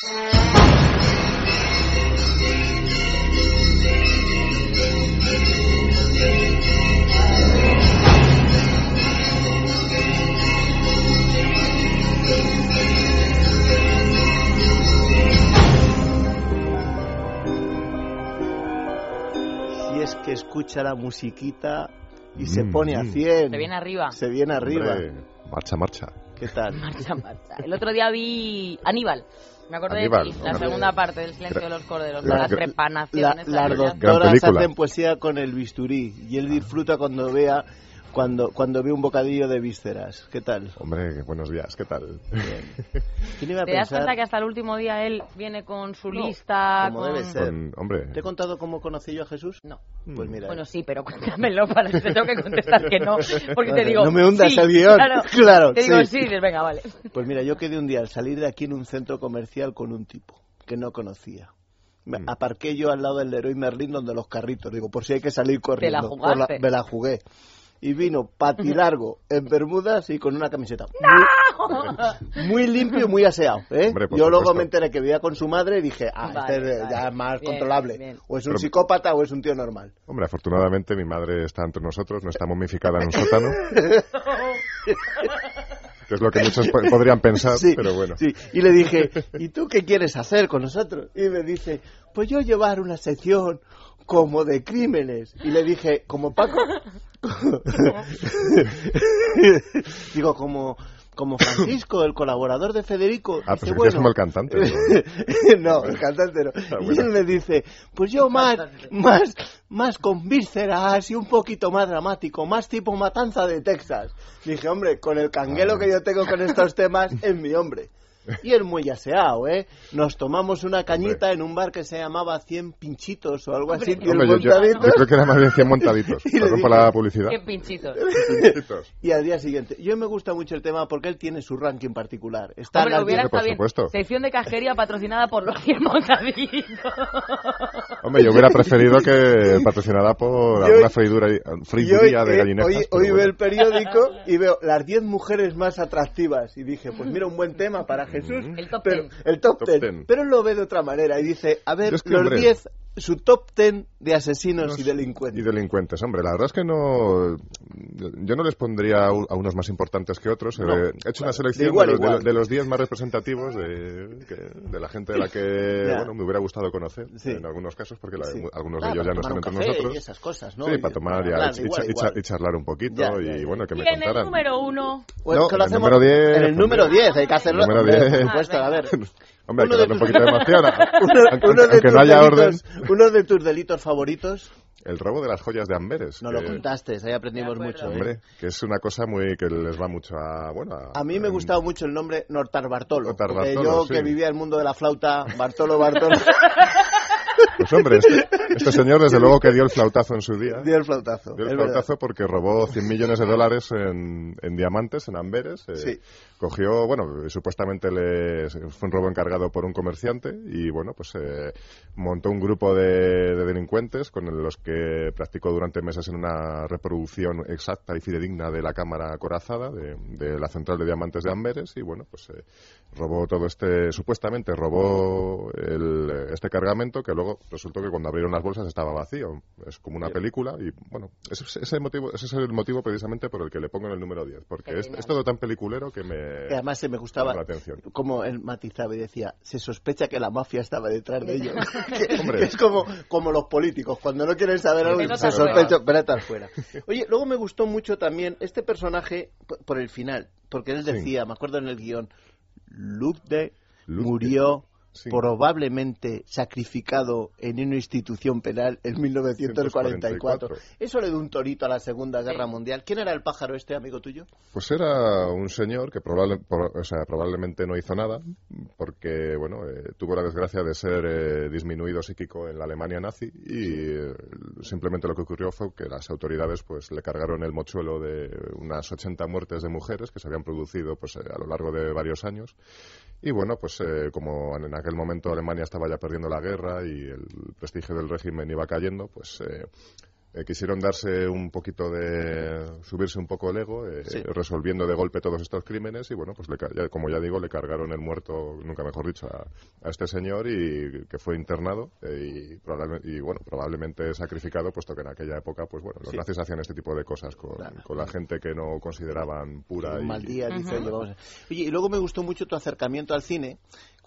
Si es que escucha la musiquita y se Mm, pone a mm. 100. Se viene arriba. Se viene arriba. Hombre, marcha, marcha. ¿Qué tal? Marcha, marcha. El otro día vi Aníbal. Me acordé Aníbal, de ti, la segunda parte del Silencio de los Corderos, La- las la- trepanaciones. La- las doctoras hacen poesía con el bisturí y él disfruta cuando vea cuando cuando ve un bocadillo de vísceras. ¿Qué tal? Hombre, buenos días, ¿qué tal? ¿Quién iba a ¿Te das pensar? cuenta que hasta el último día él viene con su No, lista? como con- debe ser. Con- hombre, ¿Te he contado cómo conocí yo a Jesús? No. Pues mira. Bueno, sí, pero cuéntamelo para que te tengo que contestar que no. Porque te digo. No me hundas sí, el guion. Claro, Claro, Te digo sí. dices, venga, vale. Pues mira, yo quedé un día al salir de aquí en un centro comercial con un tipo que no conocía. Me Mm. aparqué yo al lado del Leroy Merlin donde los carritos. Digo, por si hay que salir corriendo. la Por jugaste. me la jugué. Y vino patilargo en bermudas y con una camiseta. Muy, muy limpio y muy aseado. ¿eh? Hombre, yo luego supuesto. me enteré que vivía con su madre y dije, ah, Vale, este es vale. ya es más Bien, controlable. bien. O es un Pero- psicópata o es un tío normal. hombre, afortunadamente mi madre está entre nosotros, no está momificada en un sótano. que es lo que muchos po- podrían pensar, Sí, pero bueno. sí. Y le dije, ¿y tú qué quieres hacer con nosotros? Y me dice, pues yo llevar una sección como de crímenes. Y le dije, ¿como Paco? Digo, como, como Francisco, el colaborador de Federico. Ah, Dice, pues es como el cantante. no, el cantante no. Ah, Y bueno. él me dice, pues yo más, más, más con vísceras y un poquito más dramático, más tipo matanza de Texas. Dije, hombre, con el canguelo Ah. que yo tengo con estos temas, es mi hombre. Y es muy aseado, ¿eh? Nos tomamos una cañita en un bar que se llamaba 100 pinchitos o algo así, Hombre. 100 Hombre, yo, yo- montaditos. yo creo que era más bien 100 montaditos. Perdón por la publicidad. Qué pinchitos. Pinchitos. Y al día siguiente, yo me gusta mucho el tema porque él tiene su ranking particular. Está Hombre, en las hubiera Hombre, estado bien. supuesto. Sección de cajería patrocinada por los 100 montaditos. Hombre, yo hubiera preferido que patrocinada por Yo- alguna freidura, freiduría hoy, de eh, gallinejas. hoy- hoy veo bueno. el periódico y veo las 10 mujeres más atractivas. Y dije, pues mira, un buen tema para Jesús. El top pero, 10. El top, Top 10. 10. Pero él lo ve de otra manera y dice, a ver, Yo es que, los hombre, 10, su top 10 de asesinos y Y delincuentes. delincuentes, hombre, la verdad es que no. Yo no les pondría a unos más importantes que otros. No, Eh, he hecho una de selección igual de, a los- de igual. los- de los 10 más representativos de, que- de la gente de la que bueno, me hubiera gustado conocer Sí. en algunos casos, porque la- Sí. algunos Ah, de ellos ya no están entre nosotros. Y esas cosas, ¿no? Sí, para tomar y, hablar y- igual y igual. cha- y charlar un poquito Ya, ya, y ya. bueno, que Y me en el contaran. número uno. Pues No, lo el número 10, En el número hombre. 10, hay que hacerlo. Número hombre, 10. Por supuesto, a ver. Hombre, hay Uno que de darle un tus- poquito de emoción. Uno, aunque uno de aunque no haya orden. uno de tus delitos favoritos, El robo de las joyas de Amberes. no lo contaste, ahí aprendimos mucho. ¿eh? Hombre, que es una cosa muy que les va mucho a bueno A mí me gustaba mucho el nombre Nortar Bartolo. Nortar porque Bartolo, yo que vivía el mundo de la flauta, Bartolo Bartolo, Pues hombre, este, este señor desde luego que dio el flautazo en su día. dio el flautazo. Dio el verdad. flautazo porque robó 100 millones de dólares en, en diamantes, en Amberes. eh, Sí. Cogió, bueno, supuestamente le, fue un robo encargado por un comerciante y, bueno, pues eh, montó un grupo de, de delincuentes con los que practicó durante meses en una reproducción exacta y fidedigna de la cámara acorazada de, de la central de diamantes de Amberes y, bueno, pues eh, robó todo este, supuestamente robó el- este cargamento que luego resultó que cuando abrieron las bolsas estaba vacío. Es como una película y, bueno, ese, ese motivo, ese es el motivo precisamente por el que le pongo en el número 10, porque es, todo tan peliculero que me... Y además se me gustaba la atención. como él matizaba y decía, se sospecha que la mafia estaba detrás de ellos. Hombre. es como, como los políticos, cuando no quieren saber algo, se sospecha, pero tal fuera. Oye, luego me gustó mucho también este personaje por el final, porque él Sí. decía, me acuerdo en el guion, Lutde Lutde. murió Sí. probablemente sacrificado en una institución penal en 1944. 144. Eso le dio un torito a la Segunda Guerra Sí. Mundial. ¿Quién era el pájaro este, amigo tuyo? Pues era un señor que probable- por- o sea, probablemente no hizo nada, porque bueno, eh, tuvo la desgracia de ser eh, disminuido psíquico en la Alemania nazi y eh, simplemente lo que ocurrió fue que las autoridades pues le cargaron el mochuelo de unas 80 muertes de mujeres que se habían producido pues eh, a lo largo de varios años y bueno, pues eh, como en aquel momento Alemania estaba ya perdiendo la guerra y el prestigio del régimen iba cayendo, pues eh, eh, quisieron darse un poquito de. subirse un poco el ego, eh, Sí. resolviendo de golpe todos estos crímenes y bueno, pues le ya- como ya digo, le cargaron el muerto, nunca mejor dicho, a, a este señor y que fue internado eh, y, probablemente, y bueno, probablemente sacrificado, puesto que en aquella época, pues bueno, los Sí. nazis hacían este tipo de cosas con, Claro. con la gente que no consideraban pura un y, mal día, dice, Ujú. oye, vamos a- Oye, y luego me gustó mucho tu acercamiento al cine,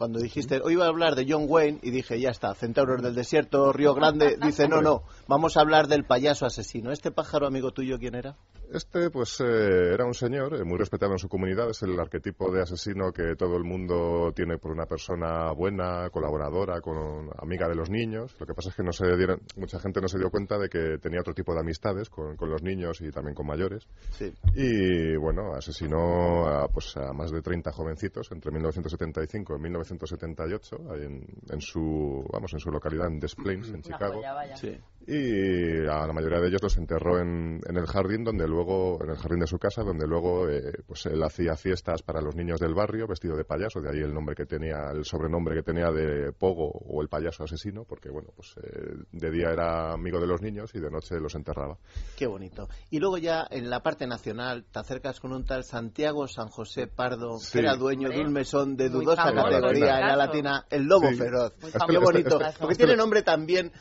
cuando dijiste, hoy iba a hablar de John Wayne, y dije, ya está, Centauros del Desierto, Río Grande, dice, no, no, vamos a hablar del payaso asesino. ¿Este pájaro amigo tuyo quién era? Este, pues, eh, era un señor eh, muy respetado en su comunidad. Es el arquetipo de asesino que todo el mundo tiene por una persona buena, colaboradora, con, amiga de los niños. Lo que pasa es que no se dieron, mucha gente no se dio cuenta de que tenía otro tipo de amistades con, con los niños y también con mayores. Sí. Y bueno, asesinó a, pues, a más de 30 jovencitos entre 1975 y 1978 ahí en, en su, vamos, en su localidad en Des Plaines, en Una Chicago. joya, vaya. Sí. Y a la mayoría de ellos los enterró en, en el jardín, donde luego, en el jardín de su casa, donde luego eh, pues él hacía fiestas para los niños del barrio, vestido de payaso, de ahí el nombre que tenía, el sobrenombre que tenía de Pogo o el payaso asesino, porque bueno, pues eh, de día era amigo de los niños y de noche los enterraba. Qué bonito. Y luego ya en la parte nacional te acercas con un tal Santiago San José Pardo, Sí. que era dueño de un mesón de dudosa famoso, categoría en la latina, el Lobo Sí. Feroz. Qué bonito. Este- Porque este- tiene nombre también...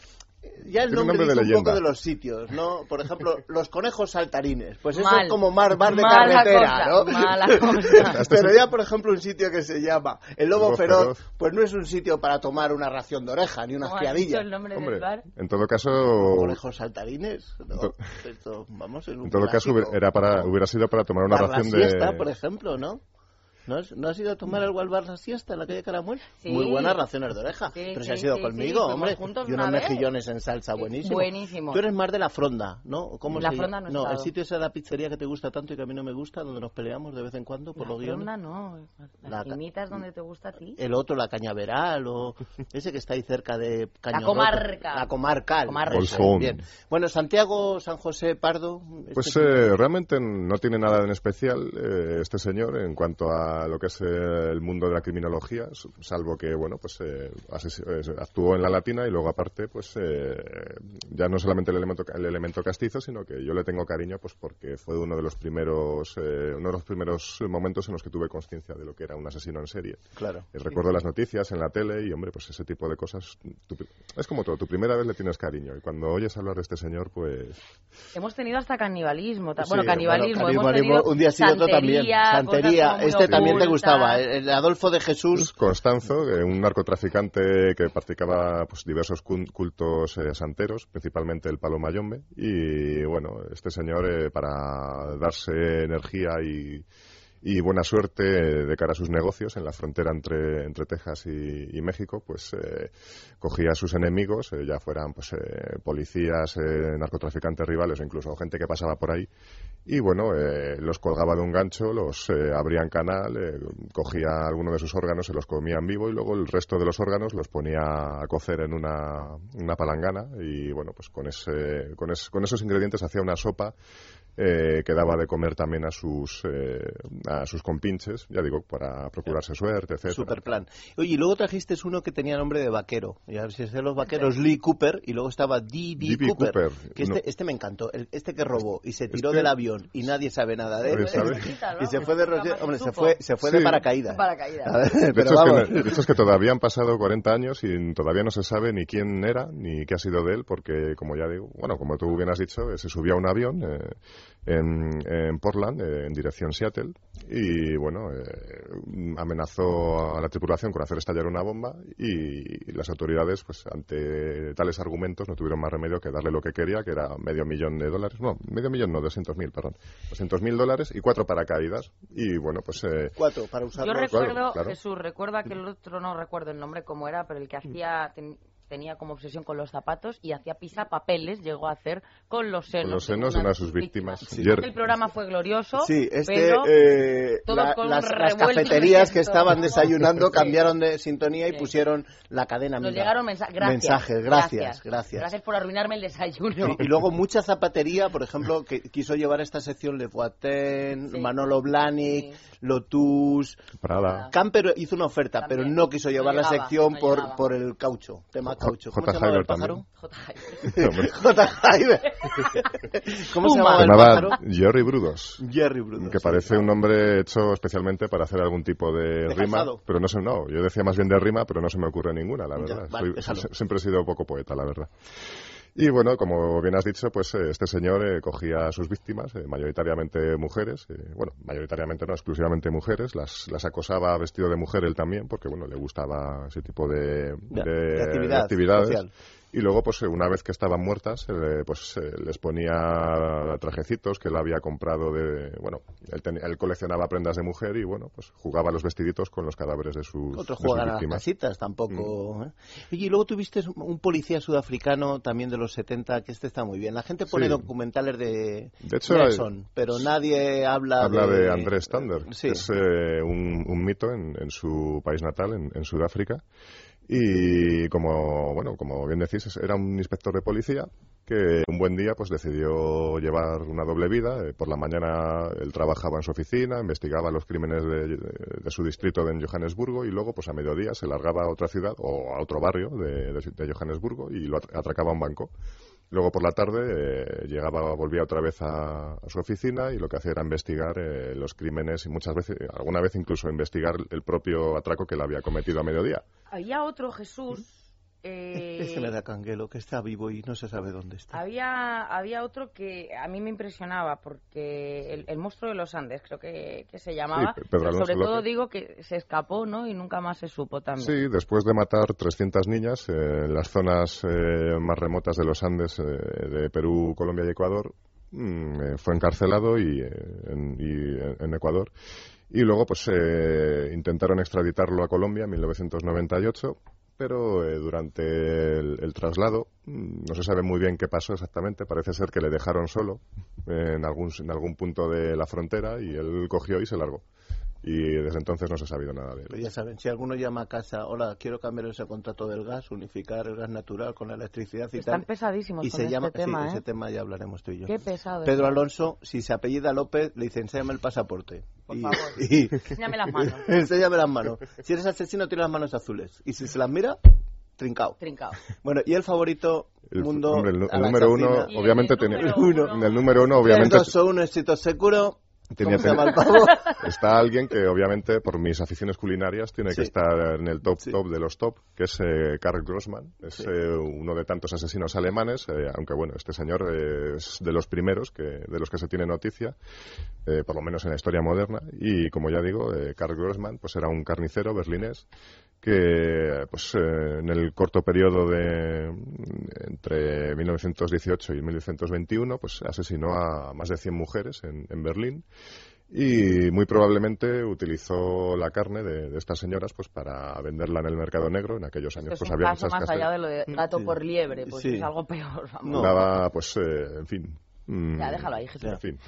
Ya el nombre, nombre de dice un poco de los sitios, ¿no? Por ejemplo, los conejos saltarines. Pues eso Mal. es como mar, bar de Mala carretera, cosa, ¿no? mala cosa. Pero ya, por ejemplo, un sitio que se llama el Lobo Lobo Feroz, Feroz. pues no es un sitio para tomar una ración de oreja ni unas ¿Cómo has dicho criadillas. el nombre Hombre, del bar? en todo caso, Conejos saltarines, ¿no? to- Esto, vamos, en un en todo caso era para, hubiera sido para tomar una ración de... siesta, por ejemplo, ¿no? ¿No has, ¿No has ido a tomar algo al bar la siesta en la calle Caramuel? Sí. Muy buenas raciones de oreja. Sí, Pero si sí, has ido sí, conmigo, hombre. juntos Y unos vez. mejillones en salsa buenísimos. Buenísimo. Tú eres más de la fronda, ¿no? ¿Cómo La se Fronda no he No, el sitio ese de la pizzería que te gusta tanto y que a mí no me gusta, donde nos peleamos de vez en cuando por La los guiones. fronda no. Las La donde te gusta a ti. El otro, la cañaveral, o ese que está ahí cerca de Caño comarca. La comarcal. Comarca. Bien. Bueno, Santiago, San José, Pardo. este Pues eh, realmente no tiene nada en especial eh, este señor en cuanto a lo que es eh, el mundo de la criminología, salvo que bueno, pues eh, eh, actuó en la latina y luego aparte, pues eh, ya no solamente el elemento el elemento castizo, sino que yo le tengo cariño, pues porque fue uno de los primeros eh, uno de los primeros momentos en los que tuve conciencia de lo que era un asesino en serie. Claro. Eh, Recuerdo las noticias en la tele y, hombre, pues ese tipo de cosas. tu- es como todo, tu primera vez le tienes cariño y cuando oyes hablar de este señor, pues. Hemos tenido hasta canibalismo. Sí, bueno, canibalismo. bueno, hemos canibalismo, tenido un día sí y otro también. santería, Santería, este también te ocultas. gustaba. El, Adolfo de Jesús. Constanzo, eh, un narcotraficante que practicaba pues, diversos cultos eh, santeros, principalmente el palo mayombe. Y bueno, este señor, eh, para darse energía y, y buena suerte eh, de cara a sus negocios en la frontera entre, entre Texas y, México, pues eh, cogía a sus enemigos, eh, ya fueran pues eh, policías, eh, narcotraficantes rivales o incluso gente que pasaba por ahí, y bueno, los colgaba de un gancho, los abría en canal, cogía alguno de sus órganos, se los comía en vivo y luego el resto de los órganos los ponía a cocer en una, una palangana y bueno, pues con, ese, con, es- con esos ingredientes hacía una sopa eh, que daba de comer también a sus, eh, a sus compinches, ya digo, para procurarse suerte, etcétera. Super plan. Oye, y luego trajiste uno que tenía nombre de vaquero. Y a ver si es de los vaqueros, Lee Cooper, y luego estaba D.B. D.B. Cooper. Cooper. Que este, No. este me encantó. El- este que robó y se tiró Este- del avión y nadie sabe nada de él. Nadie sabe. y se fue de Hombre, se fue, se fue de Sí. paracaídas. Paracaídas. A ver, De pero hecho, es que, vamos. no- de hecho, es que todavía han pasado 40 años y todavía no se sabe ni quién era ni qué ha sido de él, porque, como ya digo, bueno, como tú bien has dicho, eh, se subió a un avión eh, en, en Portland, eh, en dirección Seattle, y, bueno, eh, amenazó a la tripulación con hacer estallar una bomba y las autoridades, pues, ante tales argumentos, no tuvieron más remedio que darle lo que quería, que era medio millón de dólares, no, medio millón no, 200.000, perdón, 200.000 dólares y cuatro paracaídas, y, bueno, pues... eh, Cuatro para usarlo. Yo recuerdo, claro. Jesús, recuerda que el otro no recuerdo el nombre cómo era, pero el que hacía ten- tenía como obsesión con los zapatos y hacía papeles llegó a hacer con los senos, Con los senos de una de sus víctimas. Sí. Jer- El programa fue glorioso, Sí, este, pero eh, la- con las, las cafeterías que estaban desayunando Sí. cambiaron de sintonía y Sí. pusieron la cadena nos llegaron mensa- gracias, mensajes. Gracias, gracias. Gracias por arruinarme el desayuno. Sí, y luego mucha zapatería, por ejemplo, que quiso llevar esta sección Le Foitin, Sí. Manolo Blahnik, Sí. Lotus. Prada. Camper hizo una oferta, pero También. no quiso No llevar la llegaba, sección no por, por el caucho, tema caucho. ¿Cómo J. Hyber pájaro? Hombre, J. Hyber. ¿Cómo se llamaba se el llamaba pájaro? Jerry Brudos. Jerry Bruno. Que parece un nombre hecho especialmente para hacer algún tipo de, De rima, pero no sé, no, yo decía más bien de rima, pero no se me ocurre ninguna, la Ya, verdad. vale, Soy- déjalo. se- siempre he sido poco poeta, la verdad. Y bueno, como bien has dicho, pues eh, este señor eh, cogía a sus víctimas, eh, mayoritariamente mujeres, eh, bueno, mayoritariamente no, exclusivamente mujeres, las, las acosaba vestido de mujer él también, porque bueno, le gustaba ese tipo de, De- de- de actividad de actividades. social. Y luego, pues eh, una vez que estaban muertas, eh, pues eh, les ponía trajecitos que él había comprado de, bueno, él, ten- él coleccionaba prendas de mujer y bueno, pues jugaba los vestiditos con los cadáveres de sus, Otros de sus juegan a las casitas, tampoco. ¿eh? Oye, y luego tuviste un policía sudafricano también de los 70, que este está muy bien. La gente pone Sí. documentales de, De hecho, Nelson, pero nadie habla, Habla de Andrés Stander, Sí. que es eh, un, un mito en, en su país natal, en, en Sudáfrica. Y como, bueno, como bien decís, era un inspector de policía que un buen día pues decidió llevar una doble vida. Eh, por la mañana él trabajaba en su oficina, investigaba los crímenes de, su distrito en Johannesburgo y luego pues a mediodía se largaba a otra ciudad o a otro barrio de, de- de Johannesburgo y lo at- atracaba a un banco. Luego por la tarde eh, llegaba, volvía otra vez a, su oficina y lo que hacía era investigar eh, los crímenes y muchas veces, alguna vez incluso investigar el propio atraco que él había cometido a mediodía. Había otro Jesús. Eh, Este me da canguelo, que está vivo y no se sabe dónde está. Había, había otro que a mí me impresionaba porque el, el monstruo de los Andes creo que, que se llamaba. Sí, pero sobre Alonso todo López. digo que se escapó, ¿no? Y nunca más se supo también. Sí, después de matar 300 niñas eh, en las zonas eh, más remotas de los Andes eh, de Perú, Colombia y Ecuador, mm, eh, fue encarcelado y, eh, en, y en Ecuador. Y luego, pues, eh, intentaron extraditarlo a Colombia en 1998, pero eh, durante el, el traslado mm, no se sabe muy bien qué pasó exactamente. Parece ser que le dejaron solo en algún, en algún punto de la frontera y él cogió y se largó. Y desde entonces no se ha sabido nada de él. Pero ya saben, si alguno llama a casa, hola, quiero cambiar ese contrato del gas, unificar el gas natural con la electricidad y Están tal. pesadísimos Y con se este llama, tema, sí, ¿eh? ese tema ya hablaremos tú y yo. Qué pesado. Pedro es. Alonso, si se apellida López, le dice, enséñame el pasaporte. Por y, favor. y- Enséñame las manos. enséñame las manos. Si eres asesino, tiene las manos azules. Y si se las mira, trincao. Trincado. Bueno, y el favorito, El, mundo. hombre, el, el número uno, obviamente el tenía. número uno. En el número uno, obviamente, Tres, dos, o uno, éxito seguro. Tenía, ¿Cómo se llama el tenía- pavo? está alguien que, obviamente, por mis aficiones culinarias, tiene Sí. que estar en el top Sí. top de los top, que es eh, Karl Grossmann. Es Sí. eh, uno de tantos asesinos alemanes, eh, aunque bueno, este señor eh, es de los primeros que, de los que se tiene noticia, eh, por lo menos en la historia moderna. Y como ya digo, eh, Karl Grossmann pues era un carnicero berlinés que pues eh, en el corto periodo de entre 1918 y 1921 pues asesinó a más de 100 mujeres en, en Berlín y muy probablemente utilizó la carne de, de estas señoras pues para venderla en el mercado negro en aquellos años pues había caso muchas más allá de lo de trato Sí. por liebre, pues Sí. es algo peor. vamos. No. daba pues eh, en fin mm, Ya, déjalo ahí, Jesús. en fin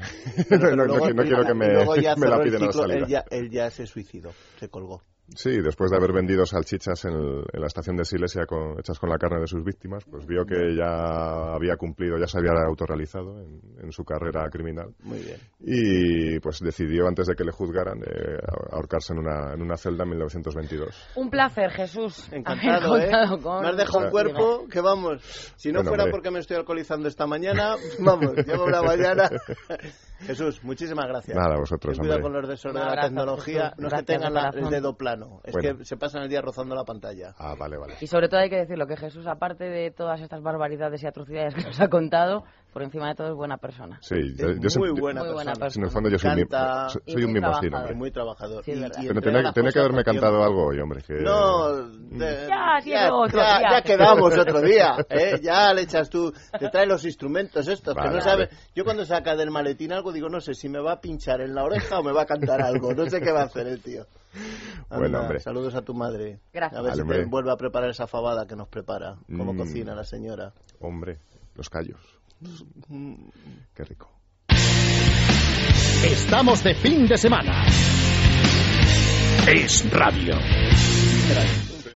Pero no, no- luego- no quiero que me, luego ya me la piden a la ciclo, salida él ya, él ya se suicidó, se colgó. Sí, después de haber vendido salchichas en, el- en la estación de Silesia con- hechas con la carne de sus víctimas, pues vio que ya había cumplido, ya se había autorrealizado en, en su carrera criminal Muy bien. y pues decidió antes de que le juzgaran eh, ahorcarse en una, en una celda en 1922. Un placer, Jesús. Encantado, ¿eh? con- Me has dejado un cuerpo que vamos. Si no Bueno, fuera hombre. porque me estoy alcoholizando esta mañana, vamos, llevo una mañana. Jesús, muchísimas gracias. Nada, vosotros, cuidado con los desorden Un de la tecnología. No Gracias tengan el dedo plano, es Bueno. que se pasan el día rozando la pantalla. Ah, vale, vale. Y sobre todo hay que decirlo, que Jesús, aparte de todas estas barbaridades y atrocidades que nos ha contado, por encima de todo es buena persona. Sí, Es yo, yo muy buena Muy buena persona. persona. en el fondo yo soy, Canta soy- soy un trabajador. hombre. Muy trabajador. Sí, Y- y Pero que haberme cantado tiempo. algo hoy, hombre. que- No, de- Ya, tiene otro ya, día. ya quedamos otro día, ¿eh? Ya le echas tú, te traes los instrumentos estos, que no vale. sabes. Yo cuando saca del maletín algo digo, no sé si me va a pinchar en la oreja o me va a cantar algo, no sé qué va a hacer el tío. Bueno, Anda, hombre. Saludos a tu madre. Gracias. A ver si te vuelve a preparar esa fabada que nos prepara, como Mm. cocina la señora. Hombre, los callos. Qué rico. Estamos de fin de semana. Es radio. Gracias.